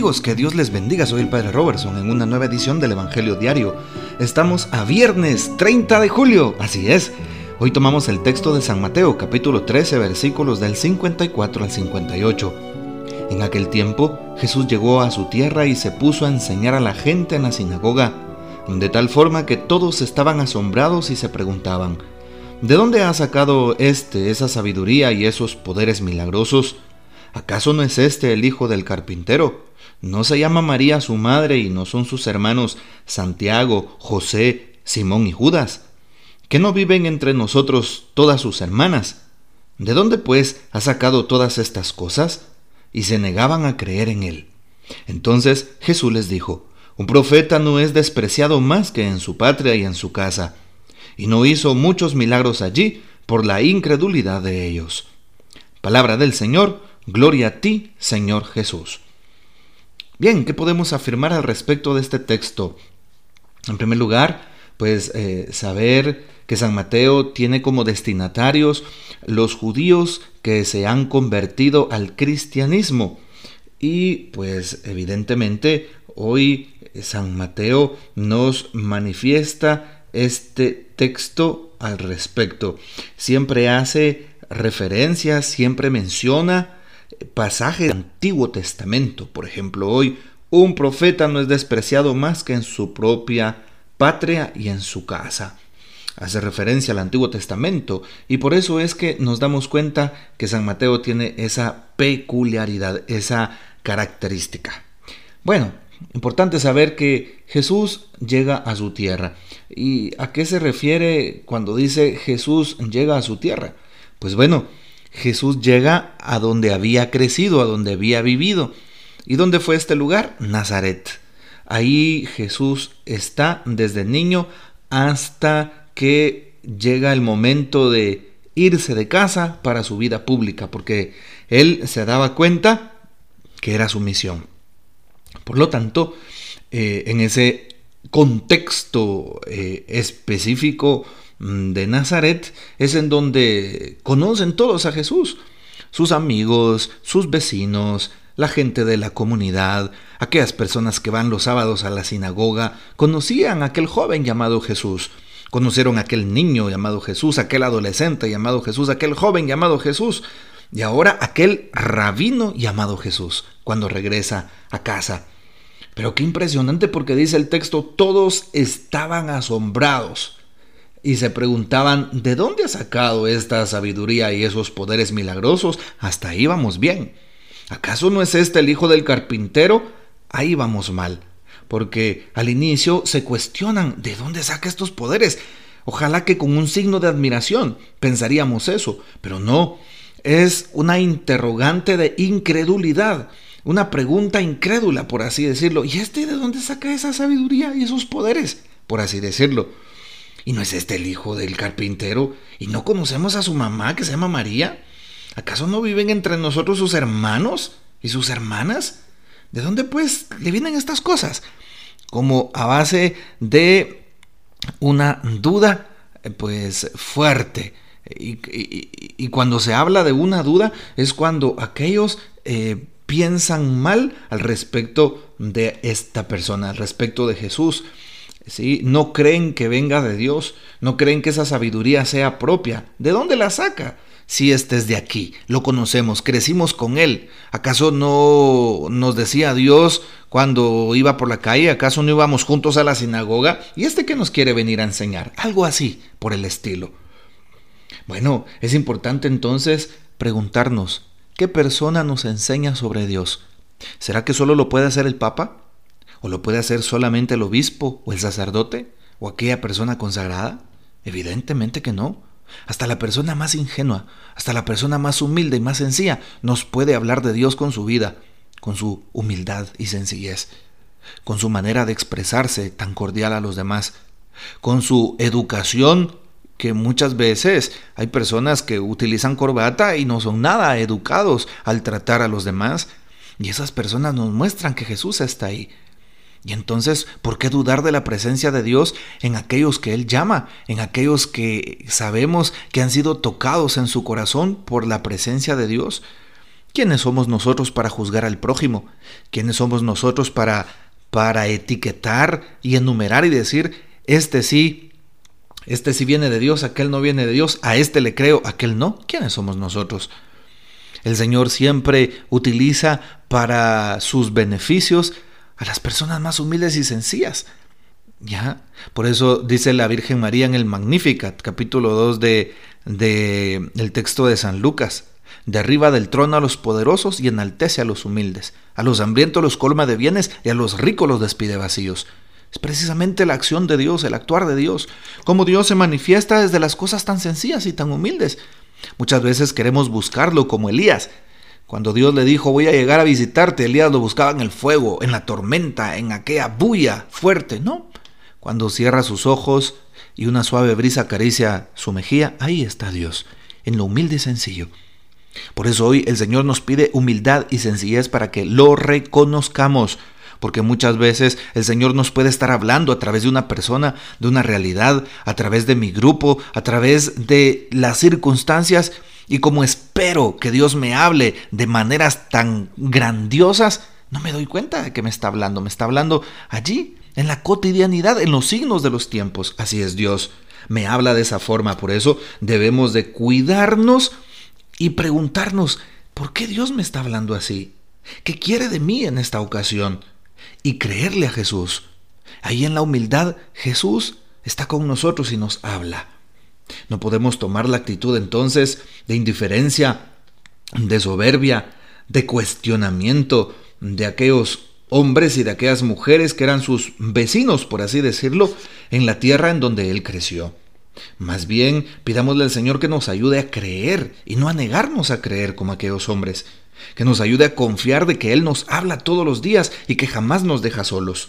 amigos, que Dios les bendiga. Soy el Padre Robertson en una nueva edición del Evangelio Diario. Estamos a viernes 30 de julio, así es. Hoy tomamos el texto de San Mateo, capítulo 13, versículos del 54 al 58. En aquel tiempo, Jesús llegó a su tierra y se puso a enseñar a la gente en la sinagoga, de tal forma que todos estaban asombrados y se preguntaban, ¿de dónde ha sacado éste esa sabiduría y esos poderes milagrosos? ¿Acaso no es este el hijo del carpintero? ¿No se llama María su madre y no son sus hermanos Santiago, José, Simón y Judas? ¿Que no viven entre nosotros todas sus hermanas? ¿De dónde pues ha sacado todas estas cosas? Y se negaban a creer en él. Entonces Jesús les dijo, un profeta no es despreciado más que en su patria y en su casa. Y no hizo muchos milagros allí por la incredulidad de ellos. Palabra del Señor, Gloria a ti, Señor Jesús. Bien, ¿qué podemos afirmar al respecto de este texto? En primer lugar, pues eh, saber que San Mateo tiene como destinatarios los judíos que se han convertido al cristianismo. Y pues evidentemente hoy San Mateo nos manifiesta este texto al respecto. Siempre hace referencia, siempre menciona pasaje del Antiguo Testamento. Por ejemplo, hoy un profeta no es despreciado más que en su propia patria y en su casa. Hace referencia al Antiguo Testamento y por eso es que nos damos cuenta que San Mateo tiene esa peculiaridad, esa característica. Bueno, importante saber que Jesús llega a su tierra. ¿Y a qué se refiere cuando dice Jesús llega a su tierra? Pues bueno, Jesús llega a donde había crecido, a donde había vivido. ¿Y dónde fue este lugar? Nazaret. Ahí Jesús está desde niño hasta que llega el momento de irse de casa para su vida pública, porque él se daba cuenta que era su misión. Por lo tanto, eh, en ese contexto eh, específico de Nazaret es en donde conocen todos a Jesús, sus amigos, sus vecinos, la gente de la comunidad, aquellas personas que van los sábados a la sinagoga, conocían a aquel joven llamado Jesús, conocieron a aquel niño llamado Jesús, aquel adolescente llamado Jesús, aquel joven llamado Jesús, y ahora aquel rabino llamado Jesús, cuando regresa a casa. Pero qué impresionante porque dice el texto, todos estaban asombrados y se preguntaban ¿de dónde ha sacado esta sabiduría y esos poderes milagrosos? Hasta ahí vamos bien. ¿Acaso no es este el hijo del carpintero? Ahí vamos mal, porque al inicio se cuestionan ¿de dónde saca estos poderes? Ojalá que con un signo de admiración pensaríamos eso, pero no, es una interrogante de incredulidad, una pregunta incrédula, por así decirlo. ¿Y este de dónde saca esa sabiduría y esos poderes? Por así decirlo. ¿Y no es este el hijo del carpintero? ¿Y no conocemos a su mamá que se llama María? ¿Acaso no viven entre nosotros sus hermanos y sus hermanas? ¿De dónde pues le vienen estas cosas? Como a base de una duda pues fuerte. Y, cuando se habla de una duda es cuando aquellos eh, piensan mal al respecto de esta persona, al respecto de Jesús. No creen que venga de Dios, no creen que esa sabiduría sea propia. ¿De dónde la saca? Si este es de aquí, lo conocemos, crecimos con él. ¿Acaso no nos decía Dios cuando iba por la calle? ¿Acaso no íbamos juntos a la sinagoga? ¿Y este qué nos quiere venir a enseñar? Algo así, por el estilo. Bueno, es importante entonces preguntarnos, ¿qué persona nos enseña sobre Dios? ¿Será que solo lo puede hacer el Papa? ¿O lo puede hacer solamente el obispo o el sacerdote o aquella persona consagrada? Evidentemente que no. Hasta la persona más ingenua, hasta la persona más humilde y más sencilla nos puede hablar de Dios con su vida, con su humildad y sencillez, con su manera de expresarse tan cordial a los demás, con su educación que muchas veces hay personas que utilizan corbata y no son nada educados al tratar a los demás. Y esas personas nos muestran que Jesús está ahí, y entonces, ¿por qué dudar de la presencia de Dios en aquellos que Él llama, en aquellos que sabemos que han sido tocados en su corazón por la presencia de Dios? ¿Quiénes somos nosotros para juzgar al prójimo? ¿Quiénes somos nosotros para, para etiquetar y enumerar y decir, este sí, este sí viene de Dios, aquel no viene de Dios, a este le creo, aquel no? ¿Quiénes somos nosotros? El Señor siempre utiliza para sus beneficios a las personas más humildes y sencillas. ¿Ya? Por eso dice la Virgen María en el Magnificat, capítulo 2 de, de, del texto de San Lucas. Derriba del trono a los poderosos y enaltece a los humildes. A los hambrientos los colma de bienes y a los ricos los despide vacíos. Es precisamente la acción de Dios, el actuar de Dios, como Dios se manifiesta desde las cosas tan sencillas y tan humildes. Muchas veces queremos buscarlo como Elías. Cuando Dios le dijo voy a llegar a visitarte, Elías lo buscaba en el fuego, en la tormenta, en aquella bulla fuerte. No, cuando cierra sus ojos y una suave brisa acaricia su mejilla, ahí está Dios, en lo humilde y sencillo. Por eso hoy el Señor nos pide humildad y sencillez para que lo reconozcamos, porque muchas veces el Señor nos puede estar hablando a través de una persona, de una realidad, a través de mi grupo, a través de las circunstancias, y como espero que Dios me hable de maneras tan grandiosas, no me doy cuenta de que me está hablando, me está hablando allí, en la cotidianidad, en los signos de los tiempos. Así es Dios, me habla de esa forma, por eso debemos de cuidarnos y preguntarnos, ¿por qué Dios me está hablando así? ¿Qué quiere de mí en esta ocasión? Y creerle a Jesús. Ahí en la humildad Jesús está con nosotros y nos habla. No podemos tomar la actitud entonces de indiferencia, de soberbia, de cuestionamiento de aquellos hombres y de aquellas mujeres que eran sus vecinos, por así decirlo, en la tierra en donde él creció. Más bien, pidámosle al Señor que nos ayude a creer y no a negarnos a creer como aquellos hombres, que nos ayude a confiar de que Él nos habla todos los días y que jamás nos deja solos.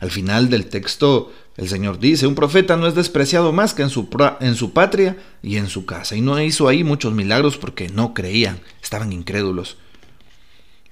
Al final del texto, el Señor dice, un profeta no es despreciado más que en su, en su patria y en su casa. Y no hizo ahí muchos milagros porque no creían, estaban incrédulos.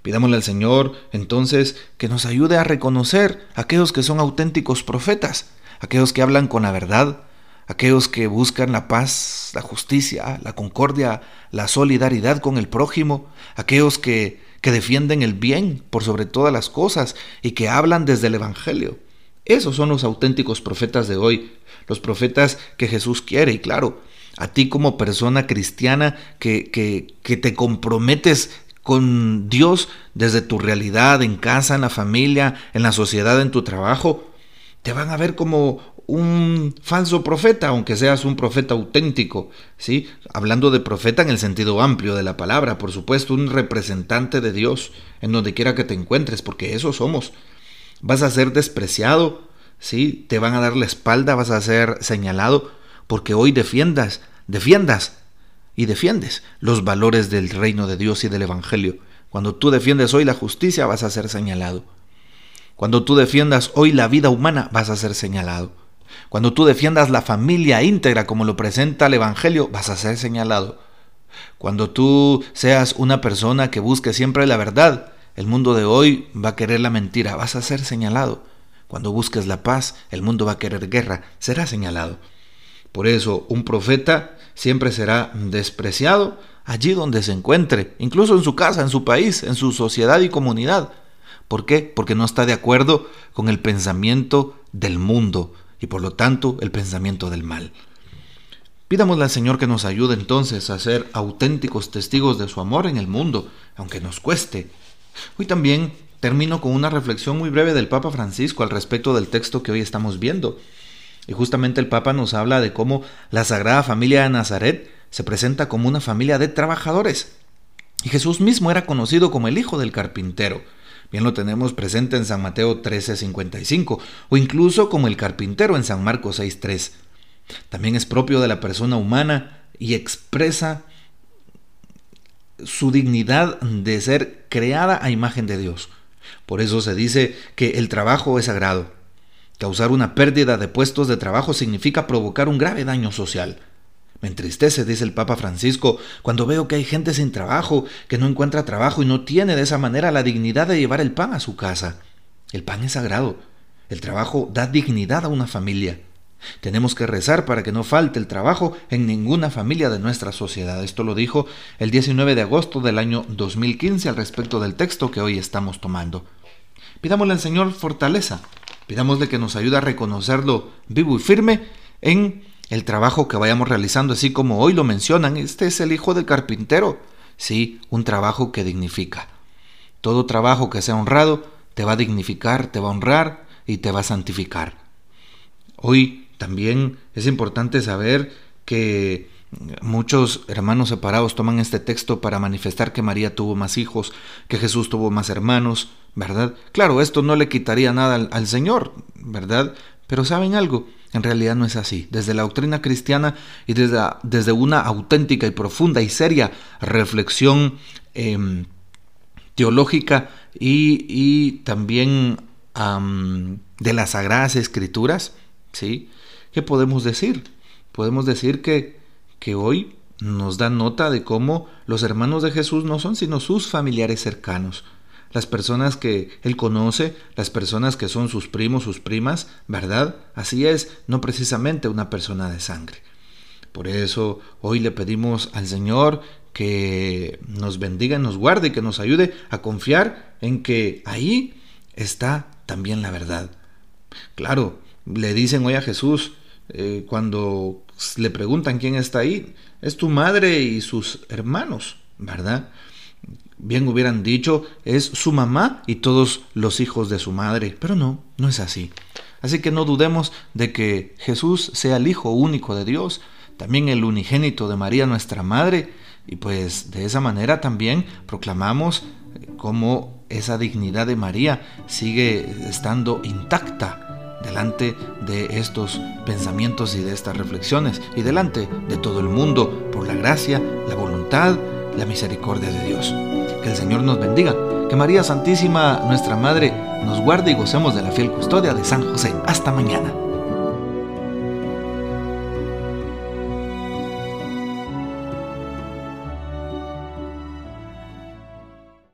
Pidámosle al Señor entonces que nos ayude a reconocer a aquellos que son auténticos profetas, aquellos que hablan con la verdad, aquellos que buscan la paz, la justicia, la concordia, la solidaridad con el prójimo, aquellos que, que defienden el bien por sobre todas las cosas y que hablan desde el Evangelio. Esos son los auténticos profetas de hoy, los profetas que Jesús quiere y claro, a ti como persona cristiana que, que, que te comprometes con Dios desde tu realidad, en casa, en la familia, en la sociedad, en tu trabajo, te van a ver como un falso profeta, aunque seas un profeta auténtico, ¿sí? Hablando de profeta en el sentido amplio de la palabra, por supuesto, un representante de Dios en donde quiera que te encuentres, porque eso somos. Vas a ser despreciado, ¿sí? Te van a dar la espalda, vas a ser señalado, porque hoy defiendas, defiendas y defiendes los valores del reino de Dios y del Evangelio. Cuando tú defiendes hoy la justicia, vas a ser señalado. Cuando tú defiendas hoy la vida humana, vas a ser señalado. Cuando tú defiendas la familia íntegra como lo presenta el Evangelio, vas a ser señalado. Cuando tú seas una persona que busque siempre la verdad, el mundo de hoy va a querer la mentira, vas a ser señalado. Cuando busques la paz, el mundo va a querer guerra, será señalado. Por eso, un profeta siempre será despreciado allí donde se encuentre, incluso en su casa, en su país, en su sociedad y comunidad. ¿Por qué? Porque no está de acuerdo con el pensamiento del mundo, y por lo tanto el pensamiento del mal. Pidámosle al Señor que nos ayude entonces a ser auténticos testigos de su amor en el mundo, aunque nos cueste. Hoy también termino con una reflexión muy breve del Papa Francisco al respecto del texto que hoy estamos viendo. Y justamente el Papa nos habla de cómo la Sagrada Familia de Nazaret se presenta como una familia de trabajadores. Y Jesús mismo era conocido como el hijo del carpintero. Bien lo tenemos presente en San Mateo 13:55 o incluso como el carpintero en San Marcos 6:3. También es propio de la persona humana y expresa su dignidad de ser creada a imagen de Dios. Por eso se dice que el trabajo es sagrado. Causar una pérdida de puestos de trabajo significa provocar un grave daño social. Me entristece, dice el Papa Francisco, cuando veo que hay gente sin trabajo, que no encuentra trabajo y no tiene de esa manera la dignidad de llevar el pan a su casa. El pan es sagrado. El trabajo da dignidad a una familia. Tenemos que rezar para que no falte el trabajo en ninguna familia de nuestra sociedad. Esto lo dijo el 19 de agosto del año 2015 al respecto del texto que hoy estamos tomando. Pidámosle al Señor fortaleza, pidámosle que nos ayude a reconocerlo vivo y firme en el trabajo que vayamos realizando, así como hoy lo mencionan, este es el hijo del carpintero. Sí, un trabajo que dignifica. Todo trabajo que sea honrado te va a dignificar, te va a honrar y te va a santificar. Hoy también es importante saber que muchos hermanos separados toman este texto para manifestar que María tuvo más hijos, que Jesús tuvo más hermanos, ¿verdad? Claro, esto no le quitaría nada al, Señor, ¿verdad? Pero ¿saben algo? En realidad no es así. Desde la doctrina cristiana y desde, desde una auténtica y profunda y seria reflexión em, teológica y, también de las sagradas escrituras, ¿sí? ¿Qué podemos decir? Podemos decir que, que hoy nos da nota de cómo los hermanos de Jesús no son sino sus familiares cercanos, las personas que él conoce, las personas que son sus primos, sus primas, ¿verdad? Así es, no precisamente una persona de sangre. Por eso hoy le pedimos al Señor que nos bendiga, nos guarde y que nos ayude a confiar en que ahí está también la verdad. Claro, le dicen hoy a Jesús, eh, cuando le preguntan quién está ahí, es tu madre y sus hermanos, ¿verdad? Bien hubieran dicho, es su mamá y todos los hijos de su madre, pero no, no es así. Así que no dudemos de que Jesús sea el Hijo único de Dios, también el unigénito de María nuestra Madre, y pues de esa manera también proclamamos cómo esa dignidad de María sigue estando intacta delante de estos pensamientos y de estas reflexiones y delante de todo el mundo por la gracia, la voluntad, la misericordia de Dios. Que el Señor nos bendiga, que María Santísima, nuestra Madre, nos guarde y gocemos de la fiel custodia de San José. Hasta mañana.